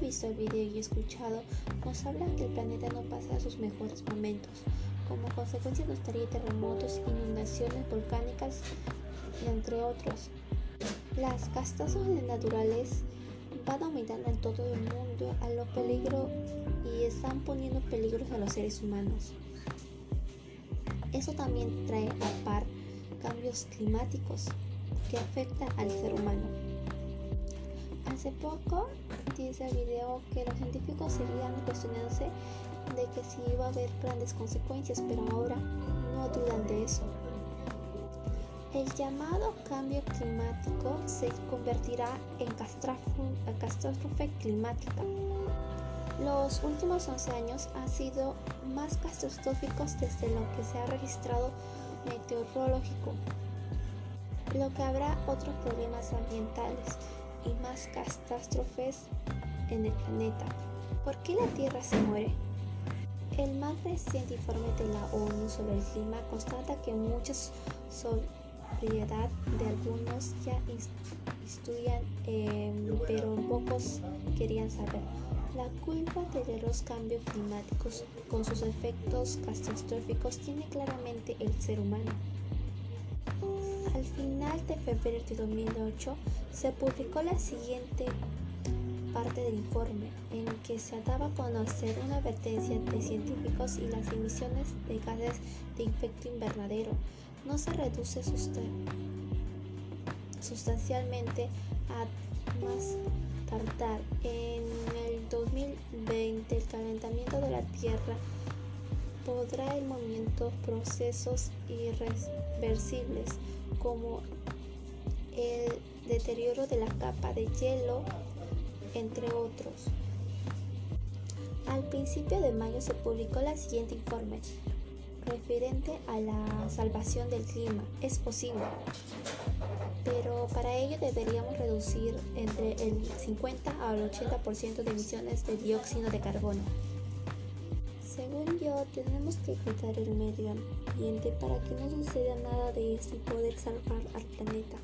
visto el video y escuchado, nos hablan que el planeta no pasa sus mejores momentos. Como consecuencia nos trae terremotos, inundaciones volcánicas, entre otros. Las catástrofes naturales van aumentando en todo el mundo a lo peligro y están poniendo peligros a los seres humanos. Eso también trae a par cambios climáticos que afectan al ser humano. Hace poco dice el video que los científicos seguían cuestionándose de que si iba a haber grandes consecuencias, pero ahora no dudan de eso. El llamado cambio climático se convertirá en catástrofe climática. Los últimos 11 años han sido más catastróficos desde lo que se ha registrado meteorológico, lo que habrá otros problemas ambientales y más catástrofes en el planeta. ¿Por qué la Tierra se muere? El más reciente informe de la ONU sobre el clima constata que muchas sobriedad de algunos ya estudian, em, pero pocos querían saber. La culpa de los cambios climáticos con sus efectos catastróficos tiene claramente el ser humano. Al final de febrero de 2008 se publicó la siguiente parte del informe, en que se daba a conocer una advertencia de científicos y las emisiones de gases de efecto invernadero. No se reduce sustancialmente a más tardar. En el 2020 el calentamiento de la Tierra podrá el movimiento procesos irreversibles como el deterioro de la capa de hielo entre otros. Al principio de mayo se publicó la siguiente informe referente a la salvación del clima. Es posible, pero para ello deberíamos reducir entre el 50 al 80% de emisiones de dióxido de carbono. Según yo, tenemos que cuidar el medio ambiente para que no suceda nada de esto y poder salvar al planeta.